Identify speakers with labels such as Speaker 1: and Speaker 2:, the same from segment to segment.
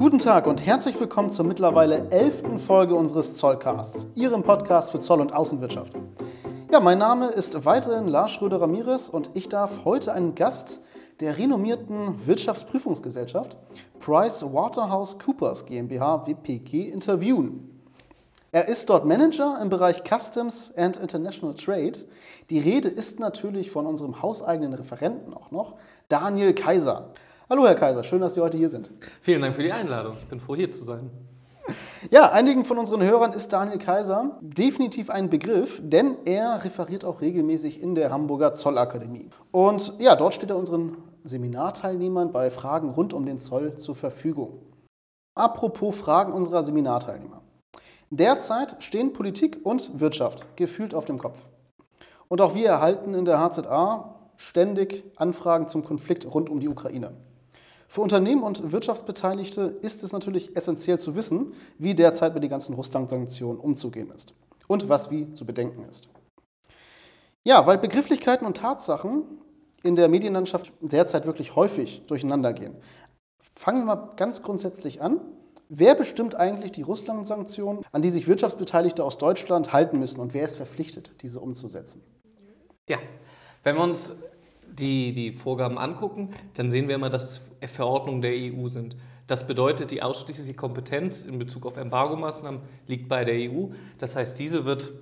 Speaker 1: Guten Tag und herzlich willkommen zur mittlerweile elften Folge unseres Zollcasts, Ihrem Podcast für Zoll- und Außenwirtschaft. Ja, mein Name ist weiterhin Lars Schröder-Ramirez und ich darf heute einen Gast der renommierten Wirtschaftsprüfungsgesellschaft PricewaterhouseCoopers GmbH WPG interviewen. Er ist dort Manager im Bereich Customs and International Trade. Die Rede ist natürlich von unserem hauseigenen Referenten auch noch, Daniel Kaiser. Hallo Herr Kaiser, schön, dass Sie heute hier sind.
Speaker 2: Vielen Dank für die Einladung. Ich bin froh, hier zu sein.
Speaker 1: Ja, einigen von unseren Hörern ist Daniel Kaiser definitiv ein Begriff, denn er referiert auch regelmäßig in der Hamburger Zollakademie. Und ja, dort steht er unseren Seminarteilnehmern bei Fragen rund um den Zoll zur Verfügung. Apropos Fragen unserer Seminarteilnehmer. Derzeit stehen Politik und Wirtschaft gefühlt auf dem Kopf. Und auch wir erhalten in der HZA ständig Anfragen zum Konflikt rund um die Ukraine. Für Unternehmen und Wirtschaftsbeteiligte ist es natürlich essentiell zu wissen, wie derzeit mit den ganzen Russland-Sanktionen umzugehen ist und was wie zu bedenken ist. Ja, weil Begrifflichkeiten und Tatsachen in der Medienlandschaft derzeit wirklich häufig durcheinander gehen. Fangen wir mal ganz grundsätzlich an. Wer bestimmt eigentlich die Russland-Sanktionen, an die sich Wirtschaftsbeteiligte aus Deutschland halten müssen und wer ist verpflichtet, diese umzusetzen?
Speaker 2: Ja, wenn wir uns die, die Vorgaben angucken, dann sehen wir immer, dass es Verordnungen der EU sind. Das bedeutet, die ausschließliche Kompetenz in Bezug auf Embargomaßnahmen liegt bei der EU. Das heißt, diese wird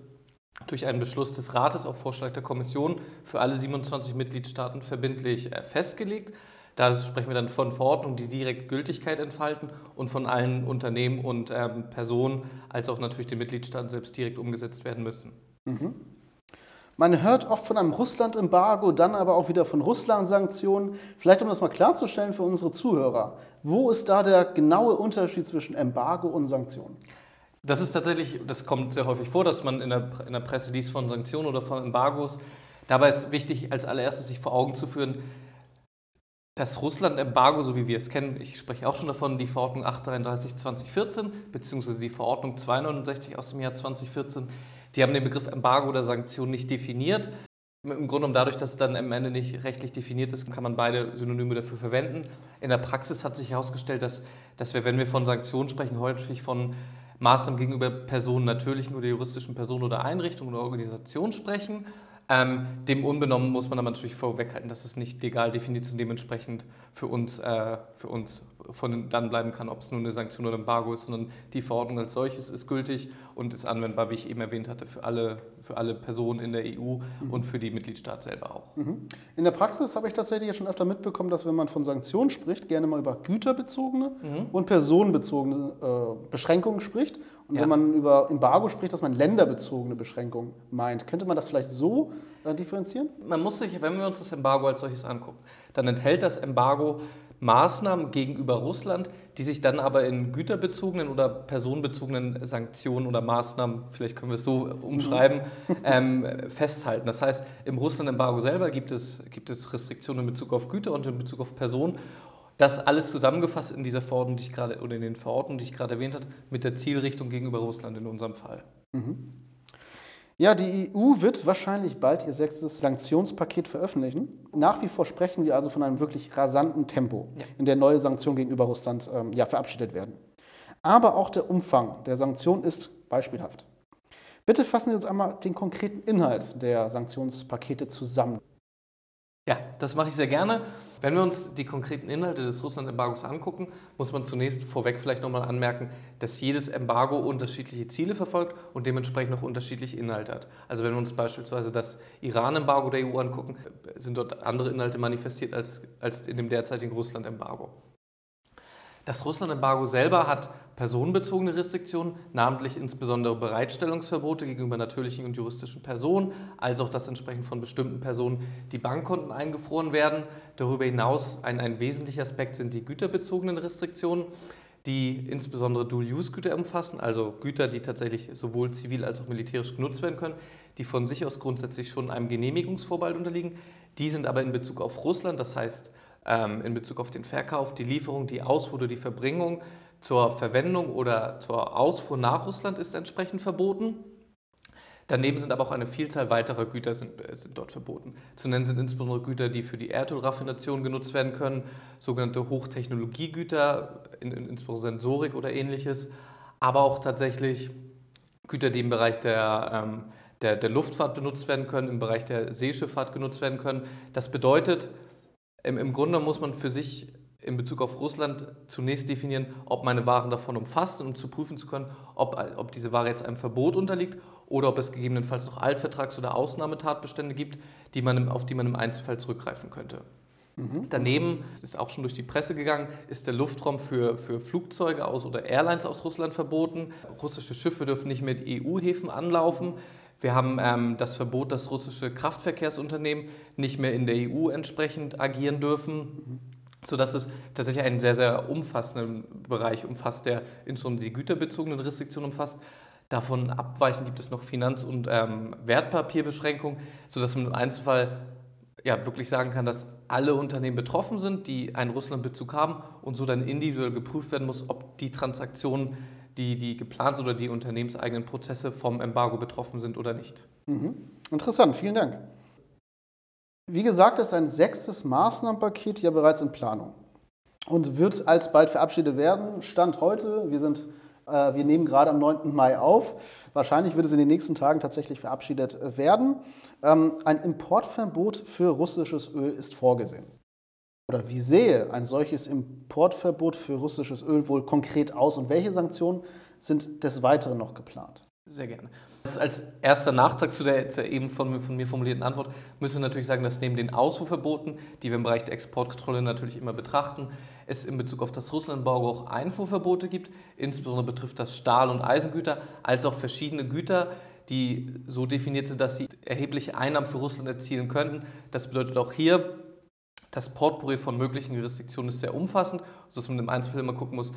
Speaker 2: durch einen Beschluss des Rates auf Vorschlag der Kommission für alle 27 Mitgliedstaaten verbindlich äh, festgelegt. Da sprechen wir dann von Verordnungen, die direkt Gültigkeit entfalten und von allen Unternehmen und ähm, Personen als auch natürlich den Mitgliedstaaten selbst direkt umgesetzt werden müssen. Mhm.
Speaker 1: Man hört oft von einem Russland-Embargo, dann aber auch wieder von Russland-Sanktionen. Vielleicht um das mal klarzustellen für unsere Zuhörer, wo ist da der genaue Unterschied zwischen Embargo und Sanktionen?
Speaker 2: Das ist tatsächlich, das kommt sehr häufig vor, dass man in der, in der Presse liest von Sanktionen oder von Embargos. Dabei ist wichtig, als allererstes sich vor Augen zu führen, das Russland-Embargo, so wie wir es kennen, ich spreche auch schon davon, die Verordnung 833-2014 beziehungsweise die Verordnung 269 aus dem Jahr 2014, die haben den Begriff Embargo oder Sanktion nicht definiert. Im Grunde genommen dadurch, dass es dann am Ende nicht rechtlich definiert ist, kann man beide Synonyme dafür verwenden. In der Praxis hat sich herausgestellt, dass, dass wir, wenn wir von Sanktionen sprechen, häufig von Maßnahmen gegenüber Personen, natürlichen oder juristischen Personen oder Einrichtungen oder Organisationen sprechen. Ähm, dem unbenommen muss man aber natürlich vorweghalten, dass es nicht legal definiert ist und dementsprechend für uns, äh, für uns von dann bleiben kann, ob es nun eine Sanktion oder ein Embargo ist, sondern die Verordnung als solches ist gültig und ist anwendbar, wie ich eben erwähnt hatte, für alle, für alle Personen in der EU mhm. und für die Mitgliedstaaten selber auch.
Speaker 1: Mhm. In der Praxis habe ich tatsächlich schon öfter mitbekommen, dass wenn man von Sanktionen spricht, gerne mal über güterbezogene mhm. und personenbezogene äh, Beschränkungen spricht. Und ja. wenn man über Embargo spricht, dass man länderbezogene Beschränkungen meint. Könnte man das vielleicht so äh, differenzieren?
Speaker 2: Man muss sich, wenn wir uns das Embargo als solches angucken, dann enthält das Embargo Maßnahmen gegenüber Russland, die sich dann aber in güterbezogenen oder personenbezogenen Sanktionen oder Maßnahmen, vielleicht können wir es so umschreiben, mhm. ähm, festhalten. Das heißt, im Russland-Embargo selber gibt es, gibt es Restriktionen in Bezug auf Güter und in Bezug auf Personen. Das alles zusammengefasst in dieser Verordnung, die ich gerade oder in den Verordnungen, die ich gerade erwähnt habe, mit der Zielrichtung gegenüber Russland in unserem Fall. Mhm.
Speaker 1: Ja, die EU wird wahrscheinlich bald ihr sechstes Sanktionspaket veröffentlichen. Nach wie vor sprechen wir also von einem wirklich rasanten Tempo, ja. in der neue Sanktionen gegenüber Russland ähm, ja, verabschiedet werden. Aber auch der Umfang der Sanktionen ist beispielhaft. Bitte fassen Sie uns einmal den konkreten Inhalt der Sanktionspakete zusammen.
Speaker 2: Ja, das mache ich sehr gerne. Wenn wir uns die konkreten Inhalte des Russland-Embargos angucken, muss man zunächst vorweg vielleicht nochmal anmerken, dass jedes Embargo unterschiedliche Ziele verfolgt und dementsprechend auch unterschiedliche Inhalte hat. Also wenn wir uns beispielsweise das Iran-Embargo der EU angucken, sind dort andere Inhalte manifestiert als, als in dem derzeitigen Russland-Embargo. Das Russland-Embargo selber hat personenbezogene Restriktionen, namentlich insbesondere Bereitstellungsverbote gegenüber natürlichen und juristischen Personen, als auch das entsprechend von bestimmten Personen die Bankkonten eingefroren werden. Darüber hinaus ein, ein wesentlicher Aspekt sind die güterbezogenen Restriktionen, die insbesondere Dual-Use-Güter umfassen, also Güter, die tatsächlich sowohl zivil als auch militärisch genutzt werden können, die von sich aus grundsätzlich schon einem Genehmigungsvorbehalt unterliegen. Die sind aber in Bezug auf Russland, das heißt ähm, in Bezug auf den Verkauf, die Lieferung, die Ausfuhr oder die Verbringung zur Verwendung oder zur Ausfuhr nach Russland ist entsprechend verboten. Daneben sind aber auch eine Vielzahl weiterer Güter sind, äh, sind dort verboten. Zu nennen sind insbesondere Güter, die für die Erdölraffination genutzt werden können, sogenannte Hochtechnologiegüter, in, in, insbesondere Sensorik oder ähnliches, aber auch tatsächlich Güter, die im Bereich der, ähm, der, der Luftfahrt benutzt werden können, im Bereich der Seeschifffahrt genutzt werden können. Das bedeutet, im, im Grunde muss man für sich in Bezug auf Russland zunächst definieren, ob meine Waren davon umfasst, um zu prüfen zu können, ob, ob diese Ware jetzt einem Verbot unterliegt oder ob es gegebenenfalls noch Altvertrags- oder Ausnahmetatbestände gibt, die man, auf die man im Einzelfall zurückgreifen könnte. Mhm. Daneben, es ist auch schon durch die Presse gegangen, ist der Luftraum für, für Flugzeuge aus oder Airlines aus Russland verboten. Russische Schiffe dürfen nicht die EU-Häfen anlaufen. Wir haben ähm, das Verbot, dass russische Kraftverkehrsunternehmen nicht mehr in der EU entsprechend agieren dürfen. Sodass es tatsächlich einen sehr, sehr umfassenden Bereich umfasst, der insbesondere die güterbezogenen Restriktionen umfasst. Davon abweichend gibt es noch Finanz- und ähm, Wertpapierbeschränkungen, sodass man im Einzelfall ja, wirklich sagen kann, dass alle Unternehmen betroffen sind, die einen Russlandbezug haben und so dann individuell geprüft werden muss, ob die Transaktionen, die, die geplant oder die unternehmenseigenen Prozesse vom Embargo betroffen sind oder nicht.
Speaker 1: Mhm. Interessant, vielen Dank. Wie gesagt, ist ein sechstes Maßnahmenpaket ja bereits in Planung und wird alsbald verabschiedet werden. Stand heute, wir, sind, äh, wir nehmen gerade am 9. Mai auf. Wahrscheinlich wird es in den nächsten Tagen tatsächlich verabschiedet äh, werden. Ähm, ein Importverbot für russisches Öl ist vorgesehen. Oder wie sehe ein solches Importverbot für russisches Öl wohl konkret aus und welche Sanktionen sind des Weiteren noch geplant?
Speaker 2: Sehr gerne. Als erster Nachtrag zu der, eben von, von, mir formulierten Antwort müssen wir natürlich sagen, dass neben den Ausfuhrverboten, die wir im Bereich der Exportkontrolle natürlich immer betrachten, es in Bezug auf das Russlandembargo auch Einfuhrverbote gibt. Insbesondere betrifft das Stahl- und Eisengüter, als auch verschiedene Güter, die so definiert sind, dass sie erhebliche Einnahmen für Russland erzielen könnten. Das bedeutet auch hier, das Portpourri von möglichen Restriktionen ist sehr umfassend, sodass man im Einzelfall immer gucken muss,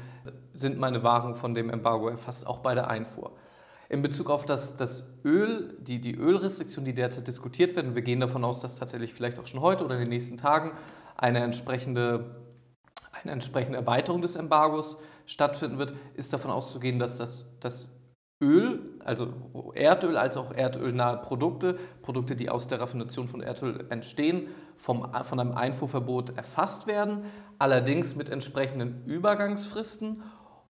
Speaker 2: sind meine Waren von dem Embargo erfasst, auch bei der Einfuhr. In Bezug auf das, das Öl, die, die Ölrestriktionen, die derzeit diskutiert werden, wir gehen davon aus, dass tatsächlich vielleicht auch schon heute oder in den nächsten Tagen eine entsprechende, eine entsprechende Erweiterung des Embargos stattfinden wird, ist davon auszugehen, dass das, das Öl, also Erdöl als auch erdölnahe Produkte, Produkte, die aus der Raffination von Erdöl entstehen, vom, von einem Einfuhrverbot erfasst werden, allerdings mit entsprechenden Übergangsfristen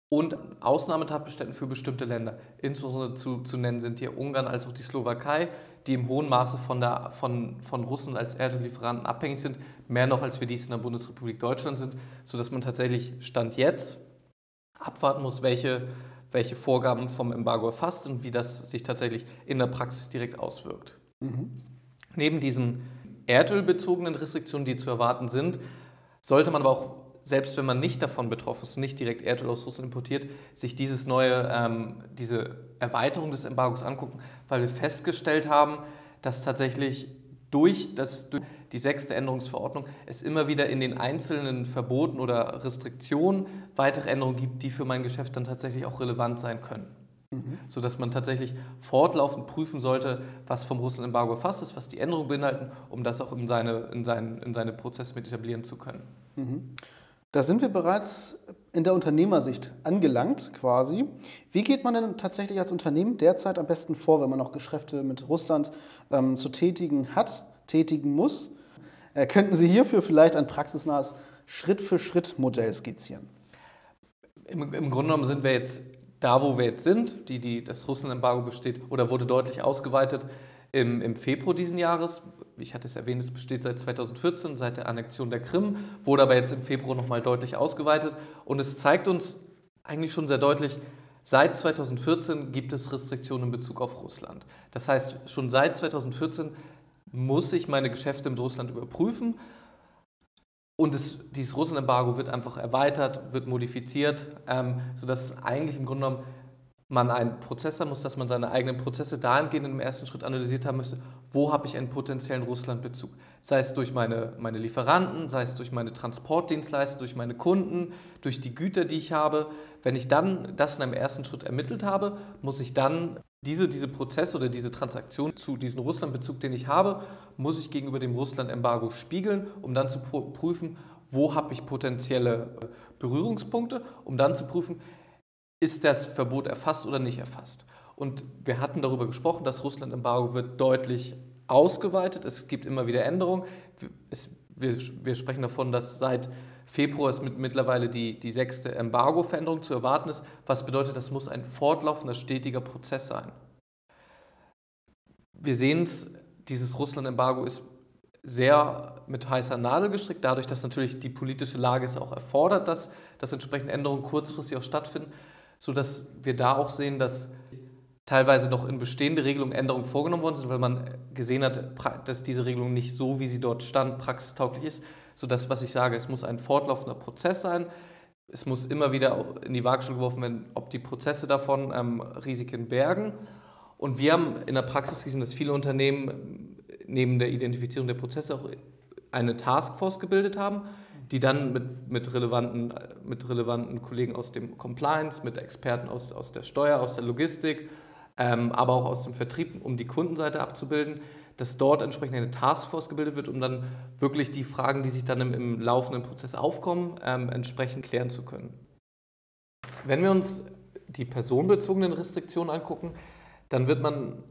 Speaker 2: und Ausnahmetatbeständen für bestimmte Länder. Insbesondere zu, zu nennen sind hier Ungarn als auch die Slowakei, die im hohen Maße von, der, von, von Russen als Erdöllieferanten abhängig sind, mehr noch als wir dies in der Bundesrepublik Deutschland sind, sodass man tatsächlich Stand jetzt abwarten muss, welche, welche Vorgaben vom Embargo erfasst und wie das sich tatsächlich in der Praxis direkt auswirkt. Mhm. Neben diesen erdölbezogenen Restriktionen, die zu erwarten sind, sollte man aber auch selbst wenn man nicht davon betroffen ist, nicht direkt Erdöl aus Russland importiert, sich dieses neue, ähm, diese Erweiterung des Embargos angucken, weil wir festgestellt haben, dass tatsächlich durch, das, durch die sechste Änderungsverordnung es immer wieder in den einzelnen Verboten oder Restriktionen weitere Änderungen gibt, die für mein Geschäft dann tatsächlich auch relevant sein können. Mhm. Sodass man tatsächlich fortlaufend prüfen sollte, was vom Russland-Embargo erfasst ist, was die Änderungen beinhalten, um das auch in seine, in seinen, in seine Prozesse mit etablieren zu können. Mhm.
Speaker 1: Da sind wir bereits in der Unternehmersicht angelangt quasi. Wie geht man denn tatsächlich als Unternehmen derzeit am besten vor, wenn man noch Geschäfte mit Russland ähm, zu tätigen hat, tätigen muss? Äh, könnten Sie hierfür vielleicht ein praxisnahes Schritt-für-Schritt-Modell skizzieren?
Speaker 2: Im, Im, Grunde genommen sind wir jetzt da, wo wir jetzt sind. Die, die, das Russland-Embargo besteht oder wurde deutlich ausgeweitet im, im Februar diesen Jahres ich hatte es erwähnt, es besteht seit 2014, seit der Annexion der Krim, wurde aber jetzt im Februar nochmal deutlich ausgeweitet. Und es zeigt uns eigentlich schon sehr deutlich, seit 2014 gibt es Restriktionen in Bezug auf Russland. Das heißt, schon seit 2014 muss ich meine Geschäfte mit Russland überprüfen. Und es, dieses Russland-Embargo wird einfach erweitert, wird modifiziert, ähm, sodass es eigentlich im Grunde genommen man einen Prozess haben muss, dass man seine eigenen Prozesse dahingehend im ersten Schritt analysiert haben müsste, wo habe ich einen potenziellen Russlandbezug. Sei es durch meine, meine Lieferanten, sei es durch meine Transportdienstleister, durch meine Kunden, durch die Güter, die ich habe. Wenn ich dann das in einem ersten Schritt ermittelt habe, muss ich dann diese, diese Prozesse oder diese Transaktion zu diesem Russlandbezug, den ich habe, muss ich gegenüber dem Russland-Embargo spiegeln, um dann zu prüfen, wo habe ich potenzielle Berührungspunkte, um dann zu prüfen, ist das Verbot erfasst oder nicht erfasst. Und wir hatten darüber gesprochen, das Russland-Embargo wird deutlich ausgeweitet. Es gibt immer wieder Änderungen. Es, wir, wir, sprechen davon, dass seit Februar es mit, mittlerweile die, die sechste Embargo-Veränderung zu erwarten ist, was bedeutet, das muss ein fortlaufender, stetiger Prozess sein. Wir sehen es, dieses Russland-Embargo ist sehr mit heißer Nadel gestrickt, dadurch, dass natürlich die politische Lage es auch erfordert, dass, dass entsprechende Änderungen kurzfristig auch stattfinden, sodass wir da auch sehen, dass teilweise noch in bestehende Regelungen Änderungen vorgenommen worden sind, weil man gesehen hat, dass diese Regelung nicht so, wie sie dort stand, praxistauglich ist, sodass, was ich sage, es muss ein fortlaufender Prozess sein. Es muss immer wieder in die Waagschale geworfen werden, ob die Prozesse davon ähm, Risiken bergen. Und wir haben in der Praxis gesehen, dass viele Unternehmen neben der Identifizierung der Prozesse auch eine Taskforce gebildet haben, die dann mit, mit, relevanten, mit relevanten Kollegen aus dem Compliance, mit Experten aus, aus der Steuer, aus der Logistik, ähm, aber auch aus dem Vertrieb, um die Kundenseite abzubilden, dass dort entsprechend eine Taskforce gebildet wird, um dann wirklich die Fragen, die sich dann im, im laufenden Prozess aufkommen, ähm, entsprechend klären zu können. Wenn wir uns die personenbezogenen Restriktionen angucken, dann wird man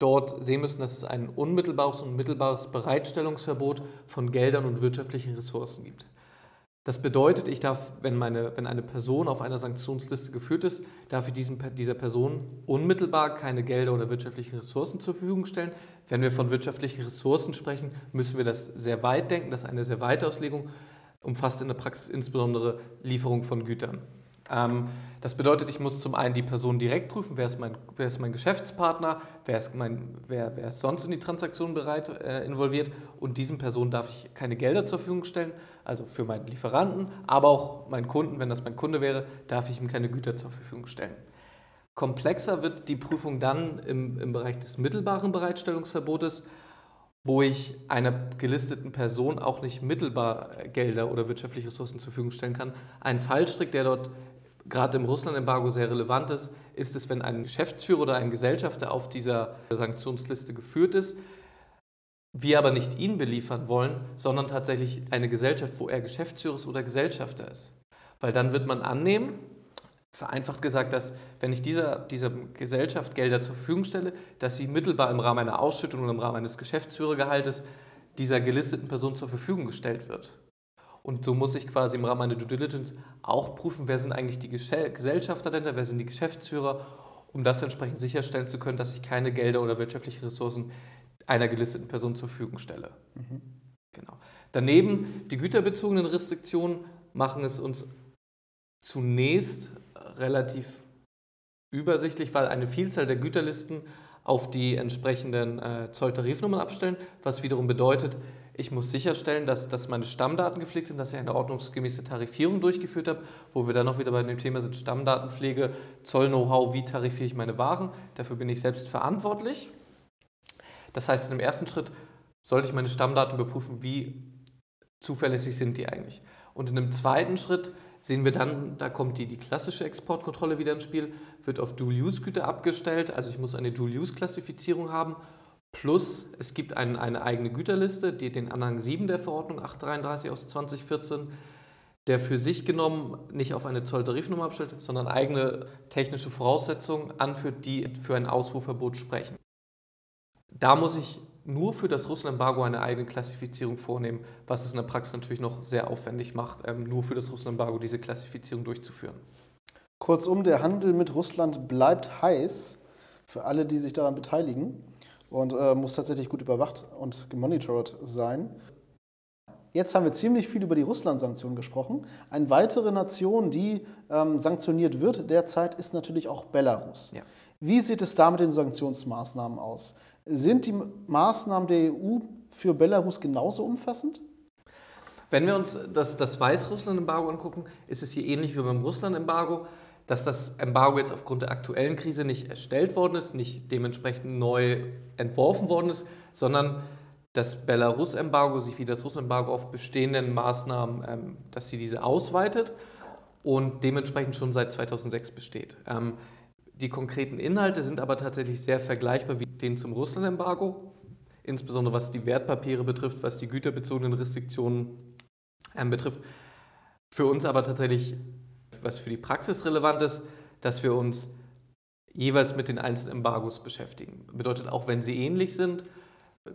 Speaker 2: dort sehen müssen, dass es ein unmittelbares und mittelbares Bereitstellungsverbot von Geldern und wirtschaftlichen Ressourcen gibt. Das bedeutet, ich darf, wenn, meine, wenn eine Person auf einer Sanktionsliste geführt ist, darf ich diesem, dieser Person unmittelbar keine Gelder oder wirtschaftlichen Ressourcen zur Verfügung stellen. Wenn wir von wirtschaftlichen Ressourcen sprechen, müssen wir das sehr weit denken. Das ist eine sehr weite Auslegung, umfasst in der Praxis insbesondere Lieferung von Gütern. Ähm, das bedeutet, ich muss zum einen die Person direkt prüfen, wer ist mein, wer ist mein Geschäftspartner, wer ist, mein, wer, wer ist sonst in die Transaktion bereit äh, involviert und diesen Personen darf ich keine Gelder zur Verfügung stellen, also für meinen Lieferanten, aber auch meinen Kunden, wenn das mein Kunde wäre, darf ich ihm keine Güter zur Verfügung stellen. Komplexer wird die Prüfung dann im, im Bereich des mittelbaren Bereitstellungsverbotes, wo ich einer gelisteten Person auch nicht mittelbar Gelder oder wirtschaftliche Ressourcen zur Verfügung stellen kann. Ein Fallstrick, der dort gerade im Russland-Embargo sehr relevant ist, ist es, wenn ein Geschäftsführer oder ein Gesellschafter auf dieser Sanktionsliste geführt ist, wir aber nicht ihn beliefern wollen, sondern tatsächlich eine Gesellschaft, wo er Geschäftsführer ist oder Gesellschafter ist. Weil dann wird man annehmen, vereinfacht gesagt, dass wenn ich dieser, dieser Gesellschaft Gelder zur Verfügung stelle, dass sie mittelbar im Rahmen einer Ausschüttung oder im Rahmen eines Geschäftsführergehaltes dieser gelisteten Person zur Verfügung gestellt wird. Und so muss ich quasi im Rahmen meiner Due Diligence auch prüfen, wer sind eigentlich die Gesellschafter dahinter, wer sind die Geschäftsführer, um das entsprechend sicherstellen zu können, dass ich keine Gelder oder wirtschaftliche Ressourcen einer gelisteten Person zur Verfügung stelle. Mhm. Genau. Daneben die güterbezogenen Restriktionen machen es uns zunächst relativ übersichtlich, weil eine Vielzahl der Güterlisten auf die entsprechenden äh, Zolltarifnummern abstellen, was wiederum bedeutet, ich muss sicherstellen, dass, dass meine Stammdaten gepflegt sind, dass ich eine ordnungsgemäße Tarifierung durchgeführt habe, wo wir dann auch wieder bei dem Thema sind, Stammdatenpflege, Zoll-Know-how, wie tarifiere ich meine Waren. Dafür bin ich selbst verantwortlich. Das heißt, in dem ersten Schritt sollte ich meine Stammdaten überprüfen, wie zuverlässig sind die eigentlich. Und in einem zweiten Schritt sehen wir dann, da kommt die, die klassische Exportkontrolle wieder ins Spiel, wird auf Dual-Use-Güter abgestellt, also ich muss eine Dual-Use-Klassifizierung haben Plus es gibt ein, eine eigene Güterliste, die, den Anhang 7 der Verordnung 833 aus 2014, der für sich genommen nicht auf eine Zolltarifnummer abstellt, sondern eigene technische Voraussetzungen anführt, die für ein Ausfuhrverbot sprechen. Da muss ich nur für das Russland-Embargo eine eigene Klassifizierung vornehmen, was es in der Praxis natürlich noch sehr aufwendig macht, ähm, nur für das Russland-Embargo diese Klassifizierung durchzuführen.
Speaker 1: Kurzum, der Handel mit Russland bleibt heiß für alle, die sich daran beteiligen und äh, muss tatsächlich gut überwacht und gemonitort sein. Jetzt haben wir ziemlich viel über die Russland-Sanktionen gesprochen. Eine weitere Nation, die ähm, sanktioniert wird derzeit, ist natürlich auch Belarus. Ja. Wie sieht es da mit den Sanktionsmaßnahmen aus? Sind die Maßnahmen der EU für Belarus genauso umfassend?
Speaker 2: Wenn wir uns das, das Weißrussland-Embargo angucken, ist es hier ähnlich wie beim Russland-Embargo dass das Embargo jetzt aufgrund der aktuellen Krise nicht erstellt worden ist, nicht dementsprechend neu entworfen worden ist, sondern das Belarus-Embargo sich wie das Russ-Embargo auf bestehenden Maßnahmen, ähm, dass sie diese ausweitet und dementsprechend schon seit 2006 besteht. Ähm, die konkreten Inhalte sind aber tatsächlich sehr vergleichbar wie den zum Russland-Embargo, insbesondere was die Wertpapiere betrifft, was die güterbezogenen Restriktionen ähm, betrifft. Für uns aber tatsächlich was für die Praxis relevant ist, dass wir uns jeweils mit den einzelnen Embargos beschäftigen. Bedeutet, auch wenn sie ähnlich sind,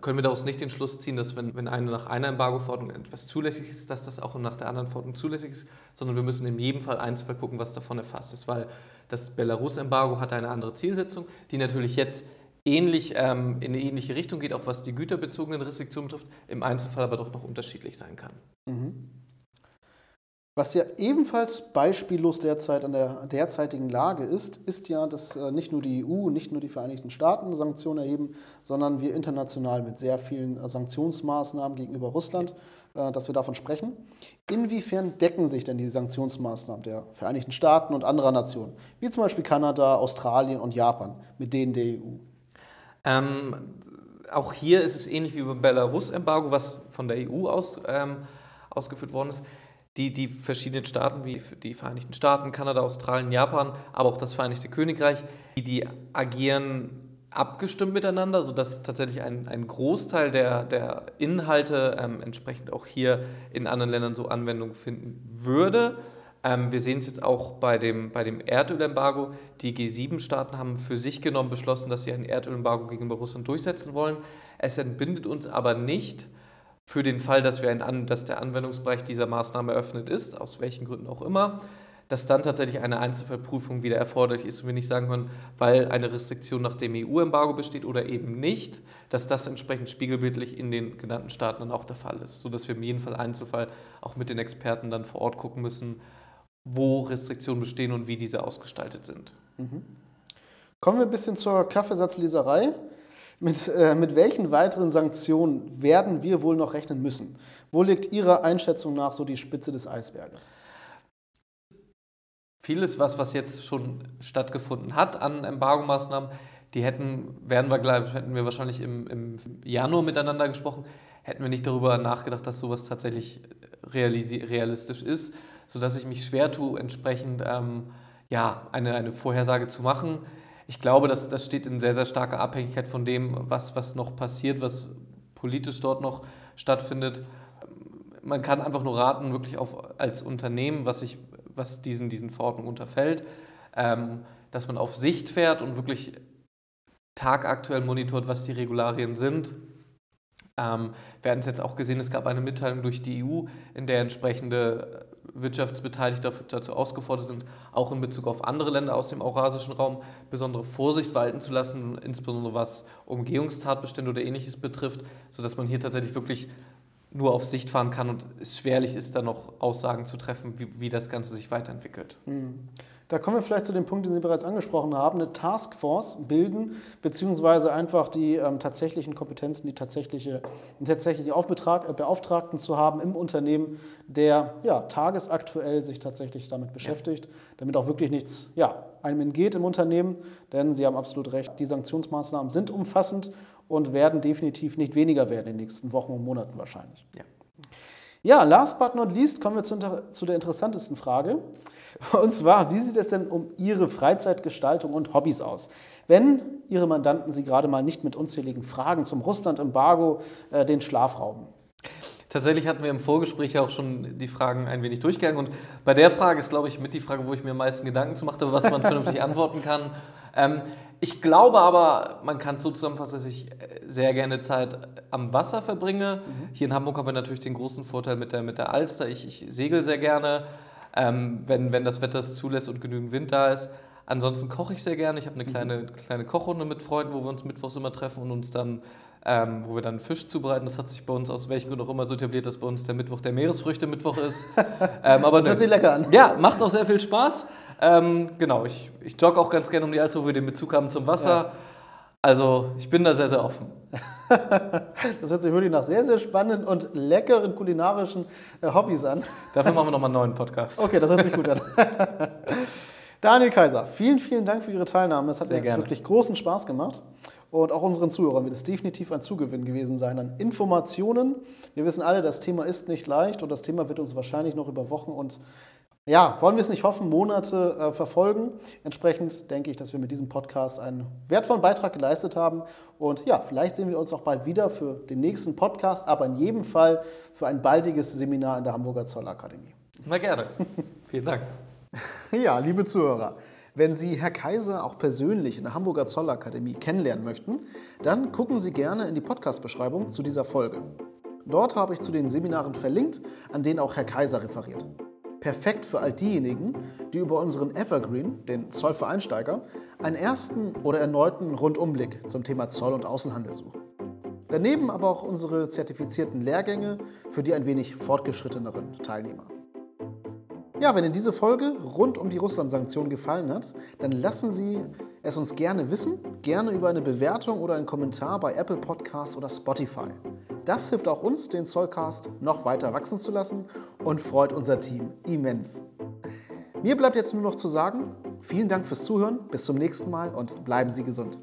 Speaker 2: können wir daraus nicht den Schluss ziehen, dass wenn, wenn eine nach einer Embargo-Verordnung etwas zulässig ist, dass das auch nach der anderen Verordnung zulässig ist, sondern wir müssen in jedem Fall einzeln gucken, was davon erfasst ist, weil das Belarus-Embargo hat eine andere Zielsetzung, die natürlich jetzt ähnlich ähm, in eine ähnliche Richtung geht, auch was die güterbezogenen Restriktionen betrifft, im Einzelfall aber doch noch unterschiedlich sein kann. Mhm.
Speaker 1: Was ja ebenfalls beispiellos derzeit an der derzeitigen Lage ist, ist ja, dass äh, nicht nur die EU, nicht nur die Vereinigten Staaten Sanktionen erheben, sondern wir international mit sehr vielen äh, Sanktionsmaßnahmen gegenüber Russland, äh, dass wir davon sprechen. Inwiefern decken sich denn die Sanktionsmaßnahmen der Vereinigten Staaten und anderer Nationen, wie zum Beispiel Kanada, Australien und Japan, mit denen der EU?
Speaker 2: Ähm, auch hier ist es ähnlich wie beim Belarus-Embargo, was von der EU aus ähm, ausgeführt worden ist die, die verschiedenen Staaten wie die Vereinigten Staaten, Kanada, Australien, Japan, aber auch das Vereinigte Königreich, die, die agieren abgestimmt miteinander, sodass tatsächlich ein, ein Großteil der, der Inhalte ähm, entsprechend auch hier in anderen Ländern so Anwendung finden würde. Ähm, wir sehen es jetzt auch bei dem, bei dem Erdölembargo. Die G7-Staaten haben für sich genommen beschlossen, dass sie ein Erdölembargo gegenüber Russland durchsetzen wollen. Es entbindet uns aber nicht für den Fall, dass, wir ein, dass der Anwendungsbereich dieser Maßnahme eröffnet ist, aus welchen Gründen auch immer, dass dann tatsächlich eine Einzelfallprüfung wieder erforderlich ist und wir nicht sagen können, weil eine Restriktion nach dem EU-Embargo besteht oder eben nicht, dass das entsprechend spiegelbildlich in den genannten Staaten dann auch der Fall ist, sodass wir im jeden Fall Einzelfall auch mit den Experten dann vor Ort gucken müssen, wo Restriktionen bestehen und wie diese ausgestaltet sind. Mhm.
Speaker 1: Kommen wir ein bisschen zur Kaffeesatzleserei. Mit, äh, mit welchen weiteren Sanktionen werden wir wohl noch rechnen müssen? Wo liegt Ihrer Einschätzung nach so die Spitze des Eisberges?
Speaker 2: Vieles, was, was jetzt schon stattgefunden hat an Embargo-Maßnahmen, die hätten, werden wir, hätten wir wahrscheinlich im, im Januar miteinander gesprochen, hätten wir nicht darüber nachgedacht, dass sowas tatsächlich realistisch ist, sodass ich mich schwer tue, entsprechend ähm, ja, eine, eine Vorhersage zu machen ich glaube, dass das steht in sehr, sehr starker Abhängigkeit von dem, was, was noch passiert, was politisch dort noch stattfindet. Man kann einfach nur raten, wirklich auf, als Unternehmen, was, sich, was diesen, diesen Verordnungen unterfällt, ähm, dass man auf Sicht fährt und wirklich tagaktuell monitort, was die Regularien sind. Ähm, wir hatten es jetzt auch gesehen, es gab eine Mitteilung durch die EU, in der entsprechende Wirtschaftsbeteiligte dazu ausgefordert sind, auch in Bezug auf andere Länder aus dem eurasischen Raum besondere Vorsicht walten zu lassen, insbesondere was Umgehungstatbestände oder ähnliches betrifft, sodass man hier tatsächlich wirklich nur auf Sicht fahren kann und es schwerlich ist, da noch Aussagen zu treffen, wie, wie das Ganze sich weiterentwickelt.
Speaker 1: Mhm. Da kommen wir vielleicht zu dem Punkt, den Sie bereits angesprochen haben, eine Taskforce bilden, beziehungsweise einfach die ähm, tatsächlichen Kompetenzen, die tatsächliche, den tatsächlichen äh, Beauftragten zu haben im Unternehmen, der ja, tagesaktuell sich tatsächlich damit beschäftigt, ja. damit auch wirklich nichts ja, einem entgeht im Unternehmen. Denn Sie haben absolut recht, die Sanktionsmaßnahmen sind umfassend und werden definitiv nicht weniger werden in den nächsten Wochen und Monaten wahrscheinlich. Ja. Ja, last but not least kommen wir zu, zu der interessantesten Frage. Und zwar, wie sieht es denn um Ihre Freizeitgestaltung und Hobbys aus? Wenn Ihre Mandanten Sie gerade mal nicht mit unzähligen Fragen zum Russland-Embargo äh, den Schlaf rauben.
Speaker 2: Tatsächlich hatten wir im Vorgespräch auch schon die Fragen ein wenig durchgegangen. Und bei der Frage ist, glaube ich, mit die Frage, wo ich mir am meisten Gedanken zu machte, was man vernünftig antworten kann. Ähm, ich glaube aber, man kann es so zusammenfassen, dass ich sehr gerne Zeit am Wasser verbringe. Mhm. Hier in Hamburg haben wir natürlich den großen Vorteil mit der, mit der Alster. Ich, ich segel sehr gerne ähm, wenn, wenn das Wetter es zulässt und genügend Wind da ist. Ansonsten koche ich sehr gerne. Ich habe eine mhm. kleine, kleine Kochrunde mit Freunden, wo wir uns mittwochs immer treffen und uns dann, ähm, wo wir dann Fisch zubereiten. Das hat sich bei uns aus welchen Gründen auch immer so etabliert, dass bei uns der Mittwoch der Meeresfrüchte-Mittwoch ist.
Speaker 1: ähm, aber das hört sich lecker an.
Speaker 2: Ja, macht auch sehr viel Spaß. Ähm, genau, ich, ich jogge auch ganz gerne um die Alster, wo wir den Bezug haben zum Wasser. Ja. Also ich bin da sehr, sehr offen.
Speaker 1: das hört sich wirklich nach sehr, sehr spannenden und leckeren kulinarischen äh, Hobbys an.
Speaker 2: Dafür machen wir nochmal einen neuen Podcast.
Speaker 1: Okay, das hört sich gut an. Daniel Kaiser, vielen, vielen Dank für Ihre Teilnahme. Es hat sehr mir gerne. wirklich großen Spaß gemacht. Und auch unseren Zuhörern wird es definitiv ein Zugewinn gewesen sein an Informationen. Wir wissen alle, das Thema ist nicht leicht und das Thema wird uns wahrscheinlich noch über Wochen und ja, wollen wir es nicht hoffen, Monate äh, verfolgen. Entsprechend denke ich, dass wir mit diesem Podcast einen wertvollen Beitrag geleistet haben. Und ja, vielleicht sehen wir uns auch bald wieder für den nächsten Podcast, aber in jedem Fall für ein baldiges Seminar in der Hamburger Zollakademie.
Speaker 2: Na gerne. Vielen Dank.
Speaker 1: ja, liebe Zuhörer. Wenn Sie Herr Kaiser auch persönlich in der Hamburger Zollakademie kennenlernen möchten, dann gucken Sie gerne in die Podcast-Beschreibung zu dieser Folge. Dort habe ich zu den Seminaren verlinkt, an denen auch Herr Kaiser referiert. Perfekt für all diejenigen, die über unseren Evergreen, den Zoll für Einsteiger, einen ersten oder erneuten Rundumblick zum Thema Zoll und Außenhandel suchen. Daneben aber auch unsere zertifizierten Lehrgänge für die ein wenig fortgeschritteneren Teilnehmer. Ja, wenn Ihnen diese Folge rund um die Russland-Sanktionen gefallen hat, dann lassen Sie es uns gerne wissen, gerne über eine Bewertung oder einen Kommentar bei Apple Podcast oder Spotify. Das hilft auch uns, den Zollcast noch weiter wachsen zu lassen und freut unser Team immens. Mir bleibt jetzt nur noch zu sagen, vielen Dank fürs Zuhören, bis zum nächsten Mal und bleiben Sie gesund.